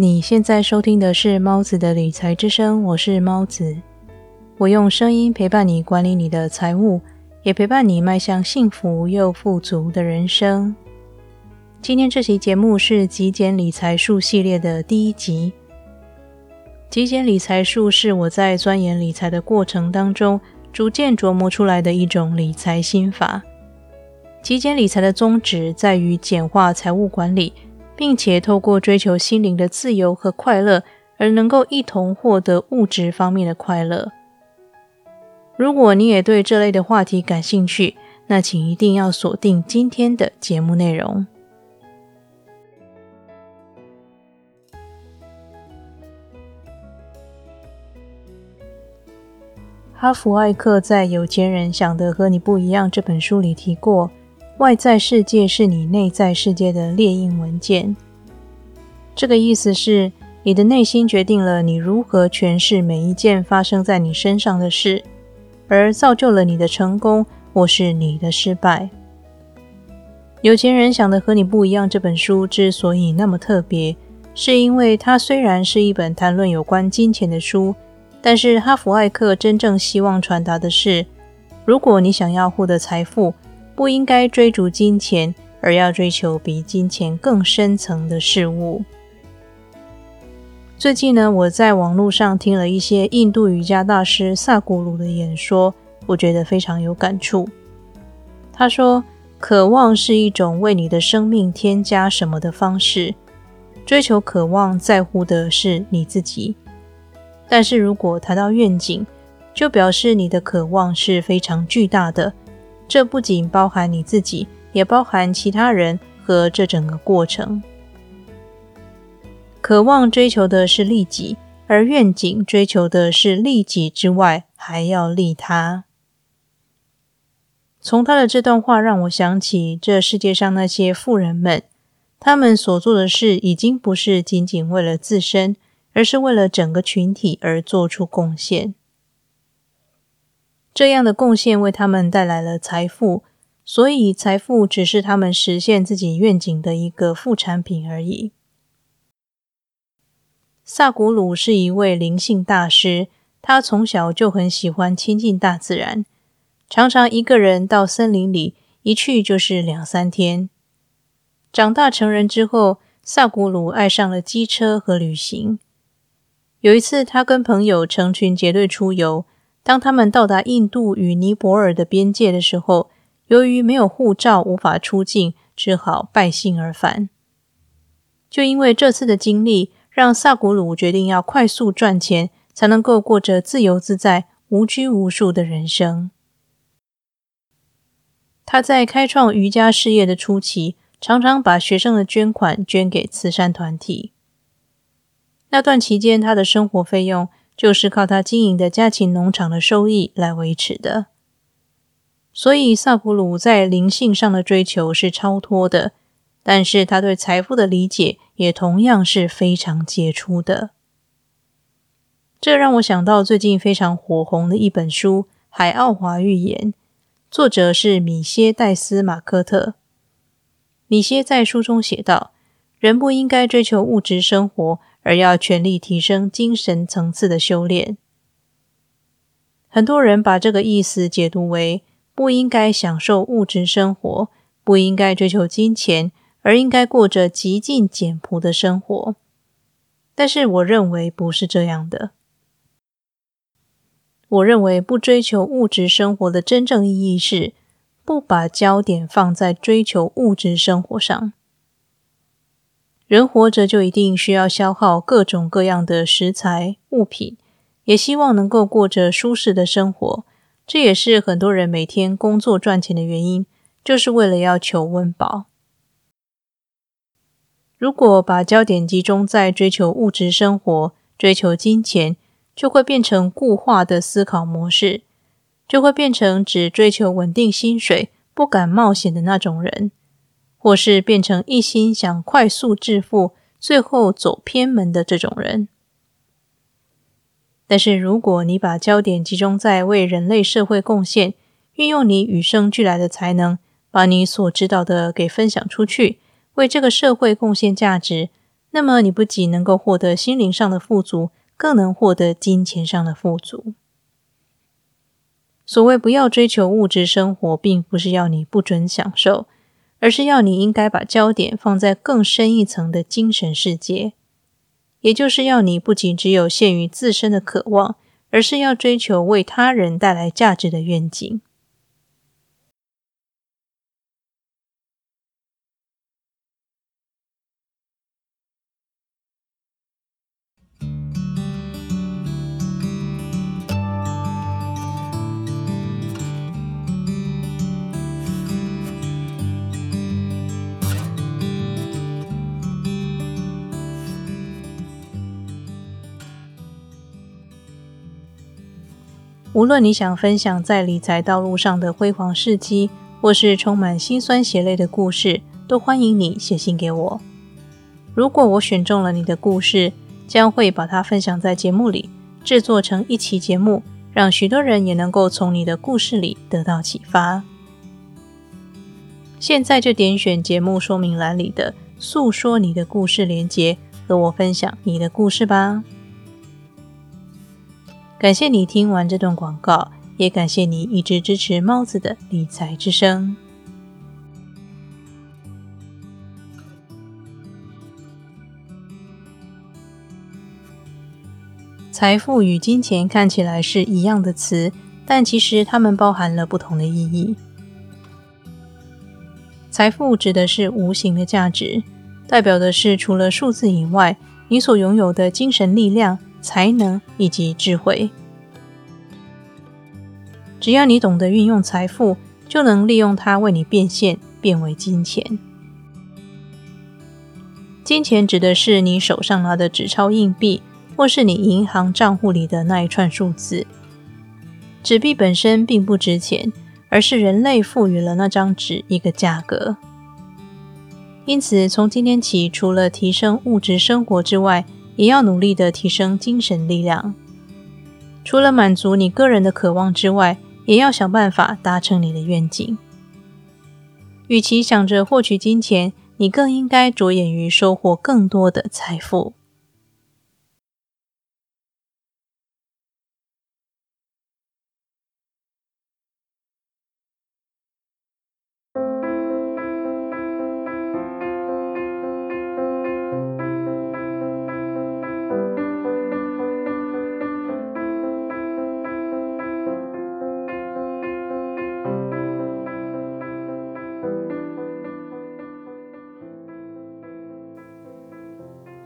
你现在收听的是猫子的理财之声，我是猫子。我用声音陪伴你管理你的财务，也陪伴你迈向幸福又富足的人生。今天这期节目是极简理财术系列的第一集。极简理财术是我在钻研理财的过程当中，逐渐琢磨出来的一种理财心法。极简理财的宗旨在于简化财务管理。并且透过追求心灵的自由和快乐，而能够一同获得物质方面的快乐。如果你也对这类的话题感兴趣，那请一定要锁定今天的节目内容。哈弗艾克在《有钱人想的和你不一样》这本书里提过。外在世界是你内在世界的列印文件。这个意思是，你的内心决定了你如何诠释每一件发生在你身上的事，而造就了你的成功或是你的失败。有钱人想的和你不一样。这本书之所以那么特别，是因为它虽然是一本谈论有关金钱的书，但是哈弗艾克真正希望传达的是：如果你想要获得财富，不应该追逐金钱，而要追求比金钱更深层的事物。最近呢，我在网络上听了一些印度瑜伽大师萨古鲁的演说，我觉得非常有感触。他说：“渴望是一种为你的生命添加什么的方式，追求渴望在乎的是你自己。但是如果谈到愿景，就表示你的渴望是非常巨大的。”这不仅包含你自己，也包含其他人和这整个过程。渴望追求的是利己，而愿景追求的是利己之外还要利他。从他的这段话让我想起这世界上那些富人们，他们所做的事已经不是仅仅为了自身，而是为了整个群体而做出贡献。这样的贡献为他们带来了财富，所以财富只是他们实现自己愿景的一个副产品而已。萨古鲁是一位灵性大师，他从小就很喜欢亲近大自然，常常一个人到森林里一去就是两三天。长大成人之后，萨古鲁爱上了机车和旅行。有一次，他跟朋友成群结队出游。当他们到达印度与尼泊尔的边界的时候，由于没有护照无法出境，只好败兴而返。就因为这次的经历，让萨古鲁决定要快速赚钱，才能够过着自由自在、无拘无束的人生。他在开创瑜伽事业的初期，常常把学生的捐款捐给慈善团体。那段期间，他的生活费用。就是靠他经营的家禽农场的收益来维持的，所以萨普鲁在灵性上的追求是超脱的，但是他对财富的理解也同样是非常杰出的。这让我想到最近非常火红的一本书《海奥华预言》，作者是米歇戴斯马科特。米歇在书中写道：“人不应该追求物质生活。”而要全力提升精神层次的修炼。很多人把这个意思解读为不应该享受物质生活，不应该追求金钱，而应该过着极尽简朴的生活。但是，我认为不是这样的。我认为不追求物质生活的真正意义是不把焦点放在追求物质生活上。人活着就一定需要消耗各种各样的食材物品，也希望能够过着舒适的生活。这也是很多人每天工作赚钱的原因，就是为了要求温饱。如果把焦点集中在追求物质生活、追求金钱，就会变成固化的思考模式，就会变成只追求稳定薪水、不敢冒险的那种人。或是变成一心想快速致富，最后走偏门的这种人。但是，如果你把焦点集中在为人类社会贡献，运用你与生俱来的才能，把你所知道的给分享出去，为这个社会贡献价值，那么你不仅能够获得心灵上的富足，更能获得金钱上的富足。所谓不要追求物质生活，并不是要你不准享受，而是要你应该把焦点放在更深一层的精神世界，也就是要你不仅只有限于自身的渴望，而是要追求为他人带来价值的愿景。无论你想分享在理财道路上的辉煌事迹，或是充满辛酸血泪的故事，都欢迎你写信给我。如果我选中了你的故事，将会把它分享在节目里，制作成一期节目，让许多人也能够从你的故事里得到启发。现在就点选节目说明栏里的“诉说你的故事”连接，和我分享你的故事吧。感谢你听完这段广告，也感谢你一直支持猫子的理财之声。财富与金钱看起来是一样的词，但其实它们包含了不同的意义。财富指的是无形的价值，代表的是除了数字以外，你所拥有的精神力量。才能以及智慧，只要你懂得运用财富，就能利用它为你变现，变为金钱。金钱指的是你手上拿的纸钞、硬币，或是你银行账户里的那一串数字。纸币本身并不值钱，而是人类赋予了那张纸一个价格。因此，从今天起，除了提升物质生活之外，也要努力的提升精神力量。除了满足你个人的渴望之外，也要想办法达成你的愿景。与其想着获取金钱，你更应该着眼于收获更多的财富。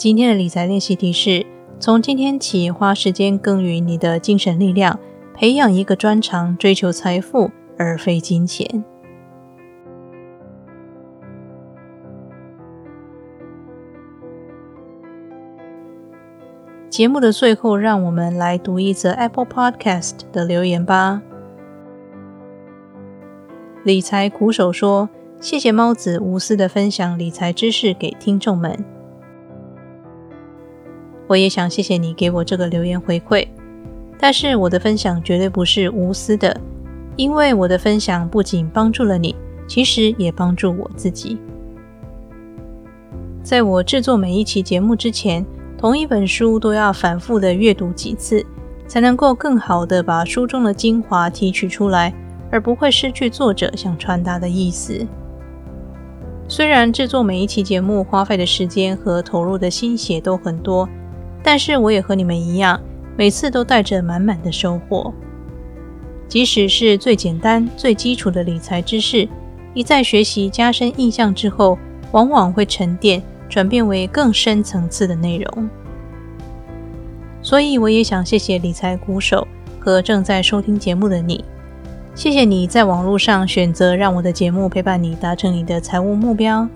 今天的理财练习题是：从今天起，花时间耕耘你的精神力量，培养一个专长，追求财富而非金钱。节目的最后，让我们来读一则 Apple Podcast 的留言吧。理财苦手说：“谢谢猫子无私的分享理财知识给听众们。”我也想谢谢你给我这个留言回馈，但是我的分享绝对不是无私的，因为我的分享不仅帮助了你，其实也帮助我自己。在我制作每一期节目之前，同一本书都要反复的阅读几次，才能够更好的把书中的精华提取出来，而不会失去作者想传达的意思。虽然制作每一期节目花费的时间和投入的心血都很多。但是我也和你们一样，每次都带着满满的收获。即使是最简单、最基础的理财知识，一再学习、加深印象之后，往往会沉淀，转变为更深层次的内容。所以，我也想谢谢理财鼓手和正在收听节目的你，谢谢你在网络上选择让我的节目陪伴你达成你的财务目标，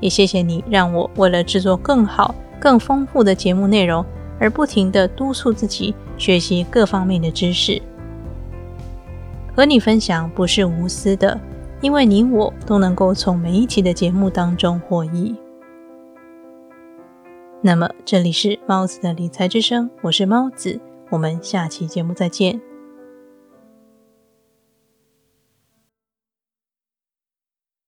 也谢谢你让我为了制作更好。更丰富的节目内容，而不停的督促自己学习各方面的知识。和你分享不是无私的，因为你我都能够从每一期的节目当中获益。那么，这里是猫子的理财之声，我是猫子，我们下期节目再见。